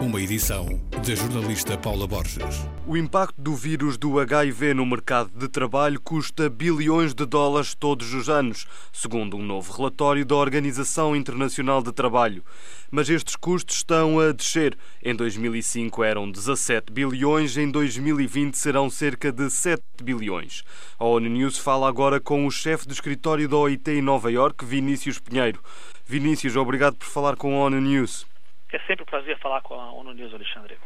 Uma edição da jornalista Paula Borges. O impacto do vírus do HIV no mercado de trabalho custa bilhões de dólares todos os anos, segundo um novo relatório da Organização Internacional de Trabalho. Mas estes custos estão a descer. Em 2005 eram 17 bilhões, em 2020 serão cerca de 7 bilhões. A ONU News fala agora com o chefe do escritório da OIT em Nova York, Vinícius Pinheiro. Vinícius, obrigado por falar com a ONU News. É sempre um prazer falar com a ONU News, Alexandre.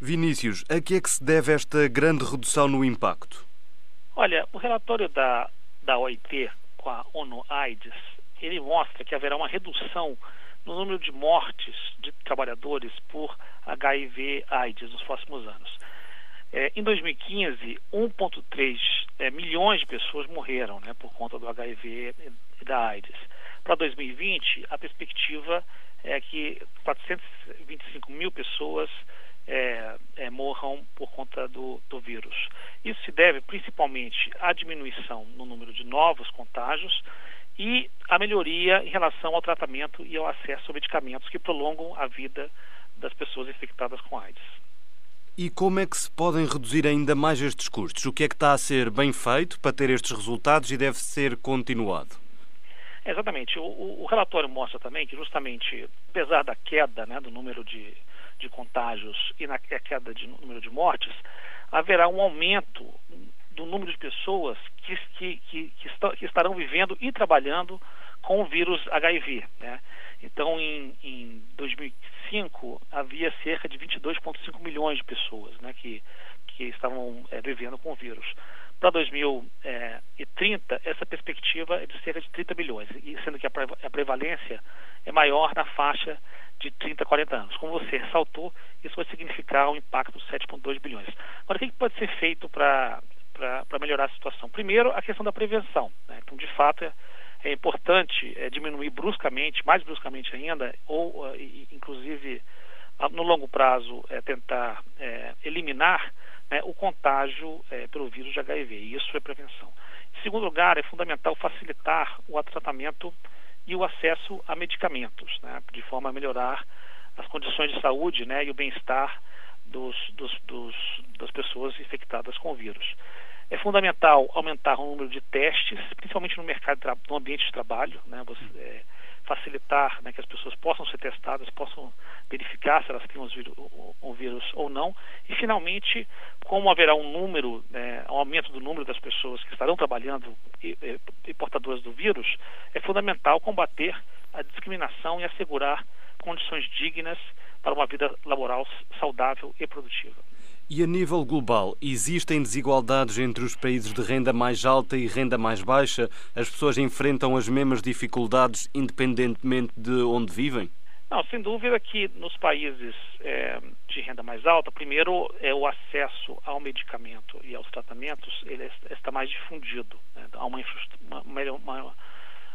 Vinícius, a que é que se deve esta grande redução no impacto? Olha, o relatório da, da OIT com a ONU AIDS, ele mostra que haverá uma redução no número de mortes de trabalhadores por HIV AIDS nos próximos anos. É, em 2015, 1,3 é, milhões de pessoas morreram né, por conta do HIV e da AIDS. Para 2020, a perspectiva é que 425 mil pessoas é, é, morram por conta do, do vírus. Isso se deve principalmente à diminuição no número de novos contágios e à melhoria em relação ao tratamento e ao acesso a medicamentos que prolongam a vida das pessoas infectadas com AIDS. E como é que se podem reduzir ainda mais estes custos? O que é que está a ser bem feito para ter estes resultados e deve ser continuado? Exatamente. O, o, relatório mostra também que, justamente, apesar da queda né, do número de, de contágios e na queda de número de mortes, haverá um aumento do número de pessoas que, que, que, que, que estarão vivendo e trabalhando com o vírus HIV. Né? Então, em, em 2005, havia cerca de 22,5 milhões de pessoas né, que, que estavam é, vivendo com o vírus. Para 2030, essa perspectiva é de cerca de 30 milhões, sendo que a prevalência é maior na faixa de 30 a 40 anos. Como você ressaltou, isso vai significar um impacto de 7,2 bilhões. Agora, o que pode ser feito para melhorar a situação? Primeiro, a questão da prevenção. Né? Então, de fato, é, é importante é, diminuir bruscamente, mais bruscamente ainda, ou, uh, inclusive, no longo prazo, é, tentar é, eliminar né, o contágio é, pelo vírus de HIV. E isso é prevenção. Em segundo lugar, é fundamental facilitar o tratamento e o acesso a medicamentos, né, de forma a melhorar as condições de saúde né, e o bem-estar dos, dos, dos, das pessoas infectadas com o vírus. É fundamental aumentar o número de testes, principalmente no mercado, no ambiente de trabalho, né, você, é, facilitar né, que as pessoas possam ser testadas, possam verificar se elas têm o vírus ou não. E, finalmente, como haverá um número, né, um aumento do número das pessoas que estarão trabalhando e, e portadoras do vírus, é fundamental combater a discriminação e assegurar condições dignas para uma vida laboral saudável e produtiva. E a nível global, existem desigualdades entre os países de renda mais alta e renda mais baixa? As pessoas enfrentam as mesmas dificuldades independentemente de onde vivem? Não, sem dúvida que nos países é, de renda mais alta, primeiro é o acesso ao medicamento e aos tratamentos ele está mais difundido. Né? Há uma, uma, uma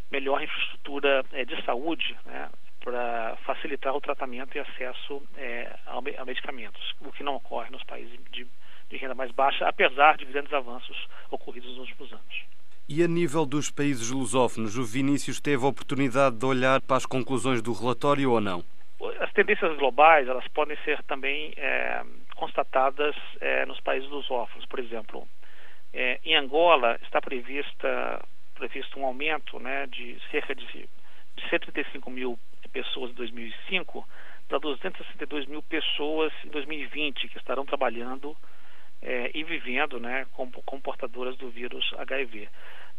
melhor infraestrutura é, de saúde né? Para facilitar o tratamento e acesso é, a medicamentos, o que não ocorre nos países de, de renda mais baixa, apesar de grandes avanços ocorridos nos últimos anos. E a nível dos países lusófonos, o Vinícius teve a oportunidade de olhar para as conclusões do relatório ou não? As tendências globais elas podem ser também é, constatadas é, nos países lusófonos. Por exemplo, é, em Angola está prevista, previsto um aumento né, de cerca de, de 135 mil pessoas em 2005 para 262 mil pessoas em 2020 que estarão trabalhando é, e vivendo né, como, como, portadoras do vírus HIV.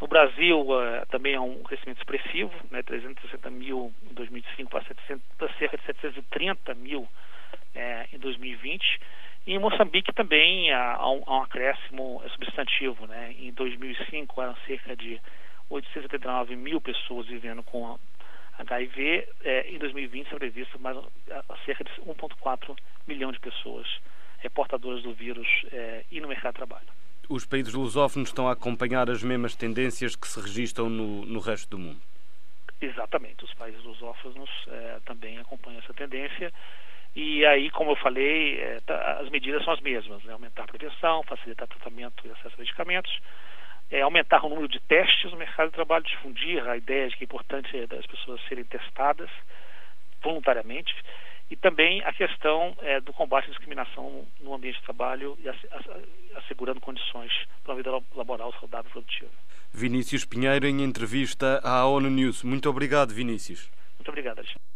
No Brasil uh, também há um crescimento expressivo, né, 360 mil em 2005 para, 700, para cerca de 730 mil é, em 2020. E em Moçambique também há, um, há um, acréscimo substantivo. Né? Em 2005 eram cerca de 879 mil pessoas vivendo com HIV, é, em 2020 são previstas mais, cerca de 1,4 milhão de pessoas é, portadoras do vírus é, e no mercado de trabalho. Os países lusófonos estão a acompanhar as mesmas tendências que se registram no, no resto do mundo? Exatamente, os países lusófonos é, também acompanham essa tendência. E aí, como eu falei, é, tá, as medidas são as mesmas, né? aumentar a prevenção, facilitar tratamento e acesso a medicamentos, é, aumentar o número de testes no mercado de trabalho, difundir a ideia de que é importante as pessoas serem testadas voluntariamente, e também a questão é, do combate à discriminação no ambiente de trabalho e assegurando condições para uma vida laboral saudável e produtiva. Vinícius Pinheiro, em entrevista à ONU News. Muito obrigado, Vinícius. Muito obrigado, Alexandre.